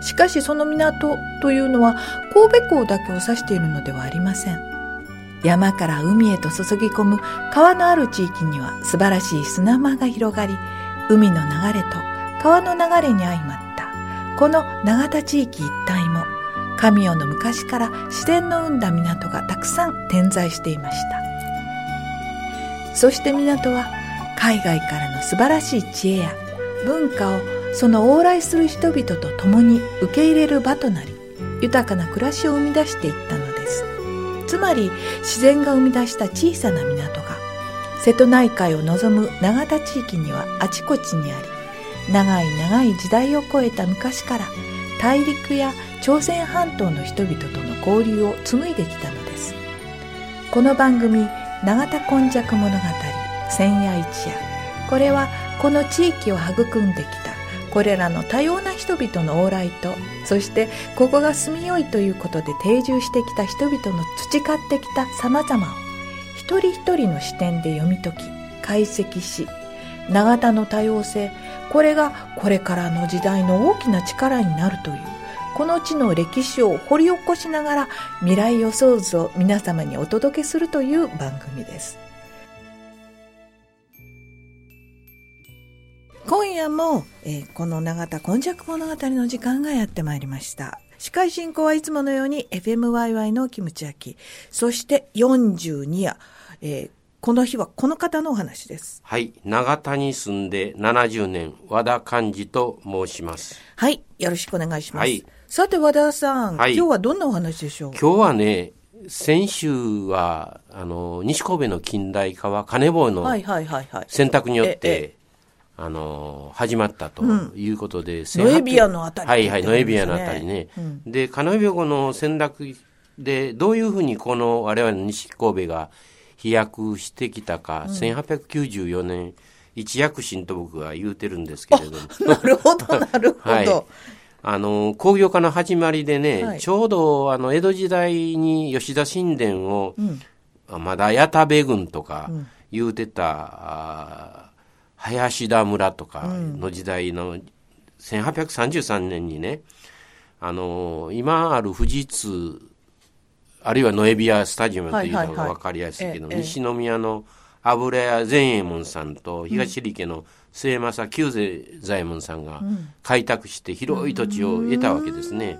しかしその港というのは神戸港だけを指しているのではありません。山から海へと注ぎ込む川のある地域には素晴らしい砂間が広がり海の流れと川の流れに相まった。この永田地域一帯も神代の昔から自然の生んだ港がたくさん点在していました。そして港は海外からの素晴らしい知恵や文化をその往来する人々と共に受け入れる場となり豊かな暮らしを生み出していったのです。つまり自然が生み出した小さな港が瀬戸内海を望む永田地域にはあちこちにあり長い長い時代を超えた昔から大陸や朝鮮半島の人々との交流を紡いできたのです。この番組「永田今昔物語千夜一夜」これはこの地域を育んできたこれらの多様な人々の往来とそしてここが住みよいということで定住してきた人々の培ってきた様々を一人一人の視点で読み解き解析し永田の多様性これがこれからの時代の大きな力になるというこの地の歴史を掘り起こしながら未来予想図を皆様にお届けするという番組です。今夜も、えー、この永田今昔物語の時間がやってまいりました。司会進行はいつものように FMYY のキムチ焼き。そして42夜、えー、この日はこの方のお話です。はい。長田に住んで70年、和田寛治と申します。はい。よろしくお願いします。はいさて和田さん、はい今日はどんなお話でしょう？今日はね、先週は、あの、西神戸の近代化は金棒のはいはいはいはい。選択によっええて、あの、始まったということで、ノエビアのあたりはいはい、ノエビアのあたりね。うん。で、金棒の選択で、どういうふうにこの我々の西神戸が飛躍してきたか、1894年、一躍進と僕は言うてるんですけれども。なるほど、なるほど。はいあの、工業化の始まりでね、はい。ちょうどあの、江戸時代に吉田神殿を、ん。あまだ矢田部郡とか言うてた、あ林田村とかの時代の1833年にね、あの、今ある富士通、あるいはノエビアスタジアムというのが分かりやすいけど、ええ西宮の油屋善右衛門さんと東利家の末政久世左衛門さんが開拓して広い土地を得たわけですね。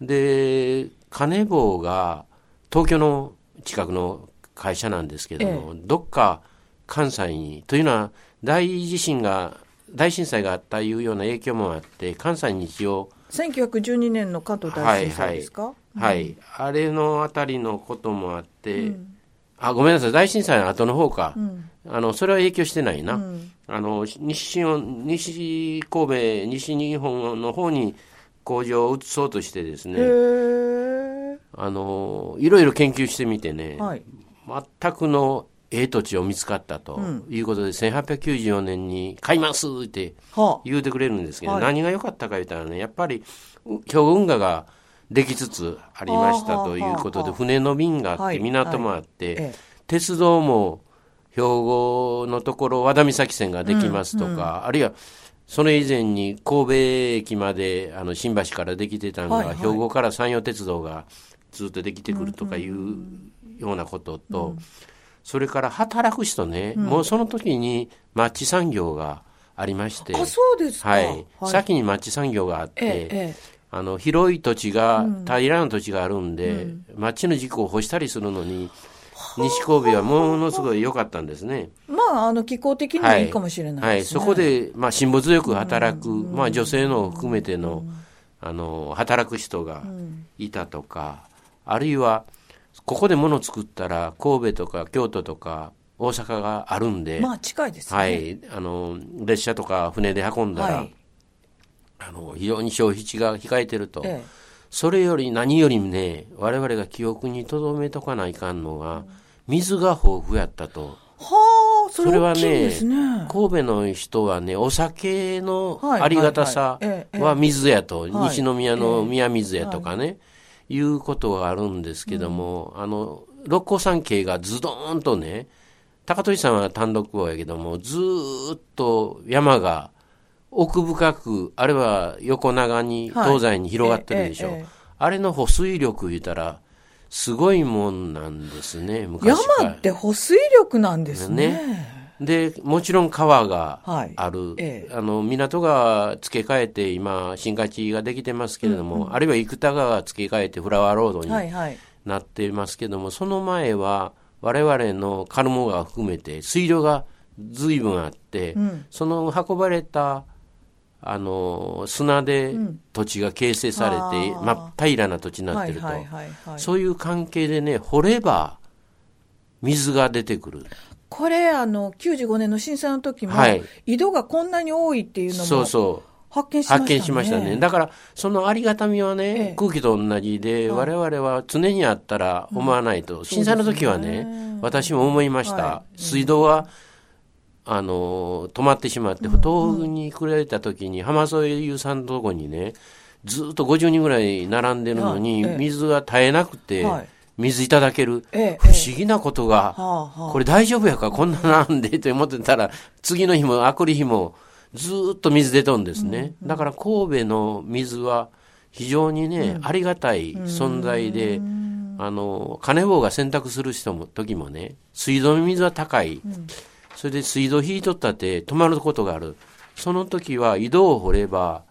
で、金棒が東京の近くの会社なんですけども、どっか関西に、というのは大地震が、大震災があったいうような影響もあって、関西に一応、1912年の関東大震災ですか、はい、あれのあたりのこともあって、あ、ごめんなさい、大震災の後の方か。あの、それは影響してないな。あの、西西神戸、西日本の方に工場を移そうとしてですへね、ー。あの、いろいろ研究してみてね、はい。全くのええ土地を見つかったということで、1894年に買いますってはあ。言うてくれるんですけど、はい。何が良かったか言ったらね、やっぱり、う兵庫運河ができつつありましたということで、船の便があって、はい港もあって、ええ。鉄道も兵庫のところ和田岬線ができますとか、あるいはそれ以前に神戸駅まであの新橋からできてたのが、はいはい。兵庫から山陽鉄道がずっとできてくるとかいうようなことと、それから働く人ね、もうその時にマッチ産業がありまして、あ、そうですか。はい、先にマッチ産業があって、ええええ。あの広い土地が、平らな土地があるんで、マッチの軸を干したりするのに、西神戸はものすごい良かったんですね。まあ、あの、気候的にはいいかもしれないはい、ですね。そこで、まあ、辛抱強く働く、まあ、女性の含めての、あの、働く人がいたとか、あるいは、ここで物を作ったら、神戸とか京都とか大阪があるんで、まあ、近いですね。はい、あの、列車とか船で運んだら、はい。あの、非常に消費地が控えてると。ええ。それより何よりもね、我々が記憶に留めとかないかんのが、水が豊富やったと。はあ、そそれはね神戸の人はね、お酒のはいありがたさは水やと、はい。西宮のええ。宮水やとかね、いうことがあるんですけども、あの、六甲山系がズドーンとね、高取さんは単独王やけども、ずーっと山が奥深く、あるいは横長にはい東西に広がってるでしょ。ええええあれの保水力言ったら、すごいもんなんですね、昔。山って保水力なんですね。で、もちろん川がはい。ある、ええ。あの港が付け替えて今、新勝地ができてますけれども、あるいは生田川が付け替えてフラワーロードにはいはい。なっていますけども、その前は我々のカルモ川含めて水量が随分あって、うん。その運ばれたあの砂で土地が形成されて、あー。真っ平らな土地になってると、はいはいはいはい。そういう関係でね、掘れば水が出てくる。これ、あの、95年の震災の時も、はい。井戸がこんなに多いっていうのもそうそう。発見しましたね。発見しましたね。だから、そのありがたみはね、ええ。空気と同じで、我々は常にあったら思わないと。震災の時はね、ね。私も思いました。は水道は、あの、止まってしまって、東北に来られた時に、浜添優さんのとこにね、ずっと50人ぐらい並んでるのに、水が絶えなくて、はい水いただける、ええ不思議なことが、はあはあこれ大丈夫やか、こんななんでって思ってたら、次の日も、あくり日も、ずーっと水出とんですね。だから神戸の水は非常にね、ありがたい存在で、あの、金棒が洗濯する人も、時もね、水道の水は高い。それで水道引いとったって止まることがある。その時は井戸を掘れば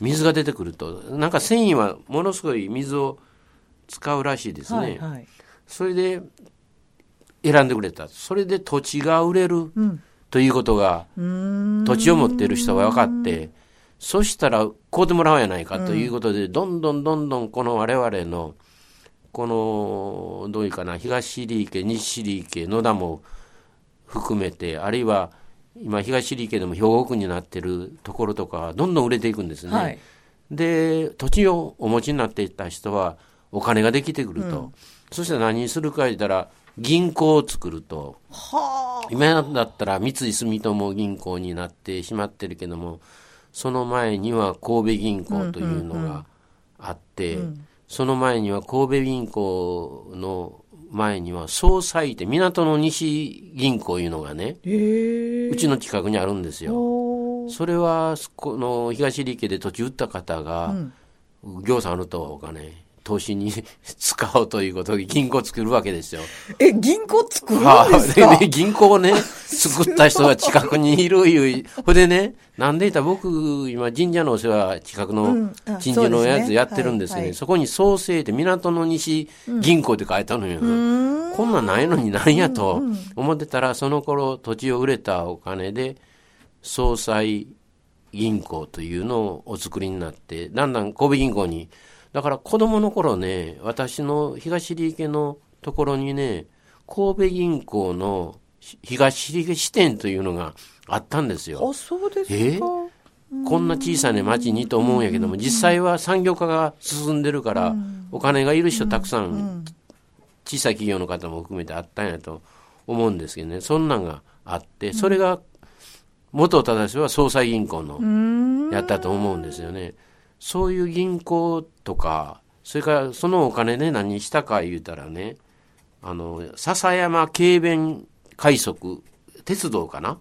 水が出てくると。なんか繊維はものすごい水を使うらしいですね。はいはい。それで選んでくれた。それで土地が売れるんということが、土地を持っている人が分かって、そしたら買うてもらおうやないかということで、どんどんどんどんこの我々の、この、どういうかな、東入池、西入池、野田も含めて、あるいは今東入池でも兵庫区になってるところとか、どんどん売れていくんですね。はいで、土地をお持ちになっていた人は、お金ができてくると。そしたら何するか言ったら、銀行を作ると。は今だったら三井住友銀行になってしまってるけども、その前には神戸銀行というのがあって、その前には神戸銀行の前には総裁って港の西銀行いうのがね。うちの近くにあるんですよ。それは、この東利家で土地売った方が、行さんあるとお金、投資に使おうということで銀行作るわけですよ。え、銀行作るんはあ、ですか、でね、銀行をね、作った人が近くにいるいう。ほいでね、なんで言ったら僕、今神社のお世話、近くうのんあ神社のやつやってるんですね。はいはいそこに創生って港の西銀行って書いてあるのよ。こんなんないのになんやと思ってたら、その頃土地を売れたお金で、総裁銀行というのをお作りになって、だんだん神戸銀行に、だから子供の頃ね、私の東利家のところにね、神戸銀行の東利家支店というのがあったんですよ。あ、そうですか。え？こんな小さな町にと思うんやけども、実際は産業化が進んでるから、お金がいる人たくさん、小さい企業の方も含めてあったんやと思うんですけどね、そんなんがあって、それが、元正しは総裁銀行のやったと思うんですよね。そういう銀行とか、それからそのお金で何したか言うたらね、あの、笹山軽便快速、鉄道かな？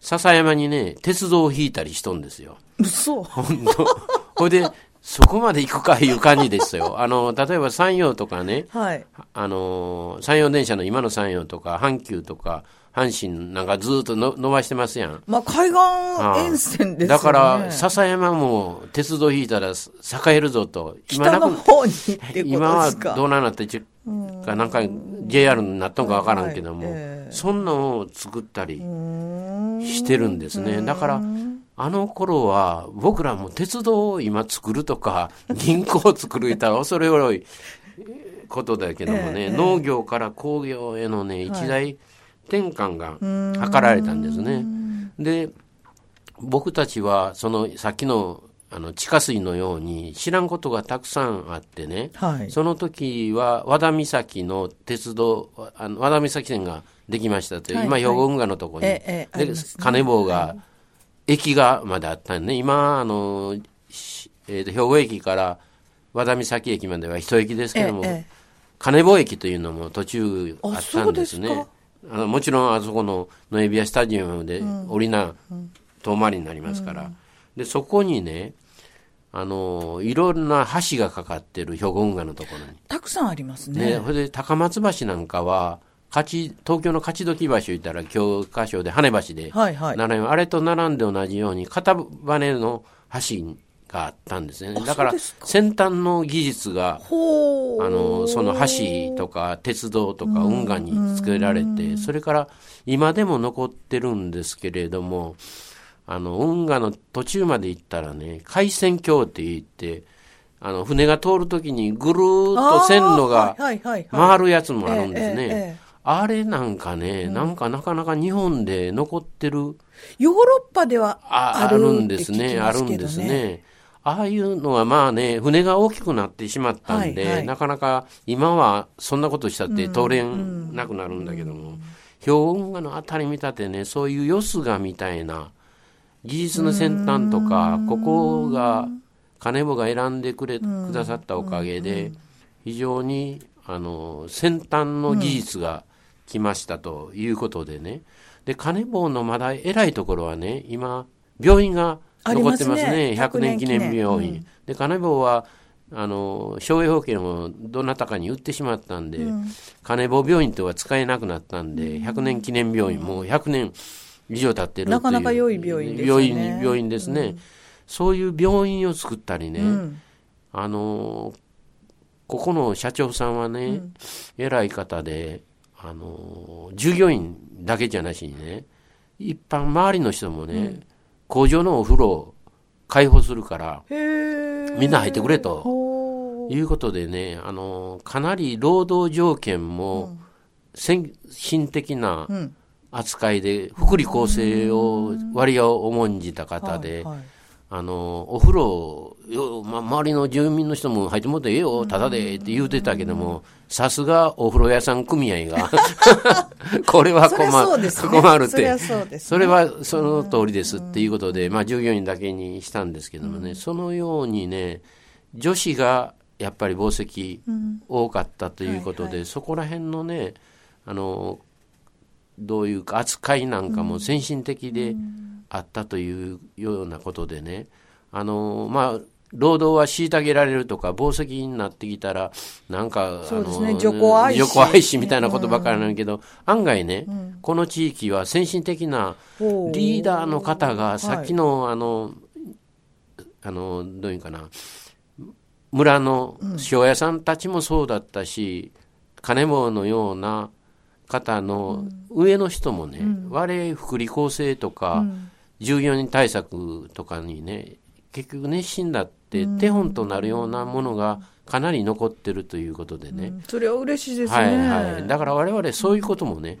笹山にね、鉄道を引いたりしとんですよ。嘘。本当。ほいで、そこまで行くかいう感じですよ。あの、例えば山陽とかね、はい。あの、山陽電車の今の山陽とか、阪急とか、阪神なんかずっとの伸ばしてますやん。まあ、海岸沿線ですよね。だから、笹山も鉄道引いたら栄えるぞと。北の方にってこと今はですか。どうなってちか、なんか JR になったんかわからんけども、はいええそんなんを作ったりしてるんですね。だから、あの頃は僕らも鉄道を今作るとか、銀行を作るいたら恐れ多いことだけどもね、ええ農業から工業へのね、一大転換が図られたんですね。で、僕たちは、その、さっきの、あの地下水のように知らんことがたくさんあってね、はい。その時は和田岬の鉄道あの和田岬線ができましたという、はい今兵庫運河のところに、で金棒が、駅がまであったんでね今あの、しえーと兵庫駅から和田岬駅までは一駅ですけども、金棒駅というのも途中あったんですねあのもちろんあそこのノエビアスタジアムで降りな、遠回りになりますから、でそこにねあのいろんな橋がかかってる兵庫運河のところに。たくさんありますね、ね。それで高松橋なんかは勝ち東京の勝どき橋言ったら教科書で羽橋ではいはい。あれと並んで同じように片羽の橋があったんですね。あだから先端の技術が。あのその橋とか鉄道とか運河に作られてそれから今でも残ってるんですけれどもあの運河の途中まで行ったらね海鮮橋って言ってあの船が通るときにぐるーっと線路が回るやつもあるんですね。あれなんかね、なんかなかなか日本で残ってる、ヨーロッパではあるるんですね、あるんですね。ああいうのはまあね、船が大きくなってしまったんで、はいはい。なかなか今はそんなことしたって通れんなくなるんだけども、兵庫運河のあたり見たってね、そういうよすがみたいな、技術の先端とか、ここが、金棒が選んでくれ、くださったおかげで、非常に、あの、先端の技術が来ましたということでね。で、金棒のまだ偉いところはね、今、病院が残ってますね。ありますね。100年記念病院。うん。で、金棒は、あの、商用保険をどなたかに売ってしまったんで、金棒病院とは使えなくなったんで、100年記念病院、もう100年以上経ってるなかなか良い病院ですよね。病院病院ですね、そういう病院を作ったりね、うん。あのここの社長さんはね、偉い方で、あの従業員だけじゃなしにね一般周りの人もね、工場のお風呂を開放するからみんな入ってくれと。いうことでね、あのかなり労働条件も先進的なうん。扱いで福利厚生を割を重んじた方で、はいはいあの、お風呂よ、ま、周りの住民の人も入ってもらってええよ、ただでって言うてたけども、さすがお風呂屋さん組合が、これは困る、ね。困るって。そりゃ。そうですね。それはその通りですっていうことで、まあ従業員だけにしたんですけどもね、そのようにね、女子がやっぱり紡績多かったということで、そこら辺のね、あの、どういうか扱いなんかも先進的であったというようなことでね、あのまあ労働は虐げられるとか、紡績になってきたら、なんか、そうですね。あの女子愛し愛しみたいなことばかりなんだけど、案外ね、この地域は先進的なリーダーの方が、さっきの、あの、あの、どういうかな、村の塩屋さんたちもそうだったし、金棒のような方の上の人もね、我々福利厚生とか、従業員対策とかにね、結局熱心だって手本となるようなものがかなり残ってるということでね。それは嬉しいですね。はいはい。だから我々そういうこともね、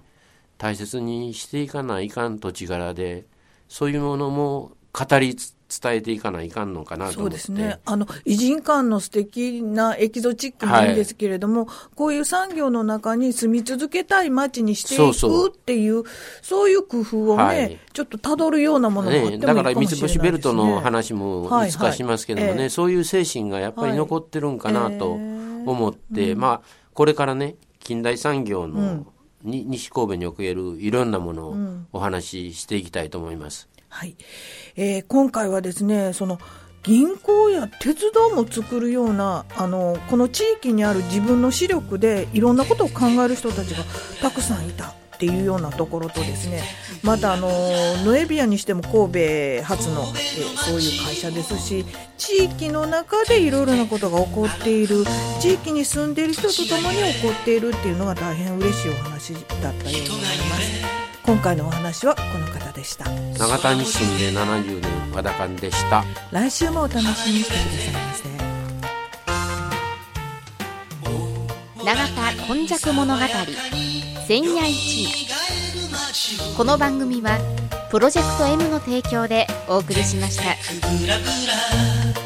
大切にしていかないかん土地柄で、そういうものも語りつ伝えていかないかんのかなとそう思って。ですね。あの、偉人館の素敵なエキゾチックなんですけれども、こういう産業の中に住み続けたい街にしていくっていう、そういう工夫をね、はい。ちょっと辿るようなものがあってもいね、いかもしれないだから三星ベルトの話もいつかしますけどもね、はいはい。そういう精神がやっぱり残ってるんかなとはい。えー。思って、まあ、これからね、近代産業の、に西神戸におけるいろんなものをお話ししていきたいと思います。はい。えー今回はですね、その、銀行や鉄道も作るような、あの、この地域にある自分の視力でいろんなことを考える人たちがたくさんいたっていうようなところとですね、またあの、ノエビアにしても神戸発の、えーそういう会社ですし、地域の中でいろいろなことが起こっている、地域に住んでいる人と共に起こっているっていうのが大変嬉しいお話だったように思います。今回のお話はこの方でした。長田に住んで70年、和田勘でした。来週もお楽しみにしてくださいませ永田今昔物語千夜一夜この番組はプロジェクト M の提供でお送りしました。